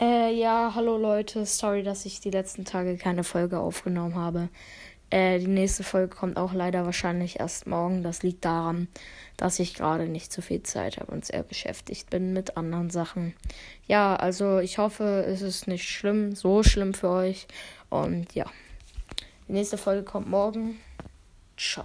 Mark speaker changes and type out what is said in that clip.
Speaker 1: Äh, ja, hallo Leute. Sorry, dass ich die letzten Tage keine Folge aufgenommen habe. Äh, die nächste Folge kommt auch leider wahrscheinlich erst morgen. Das liegt daran, dass ich gerade nicht so viel Zeit habe und sehr beschäftigt bin mit anderen Sachen. Ja, also ich hoffe, es ist nicht schlimm, so schlimm für euch. Und ja, die nächste Folge kommt morgen. Ciao.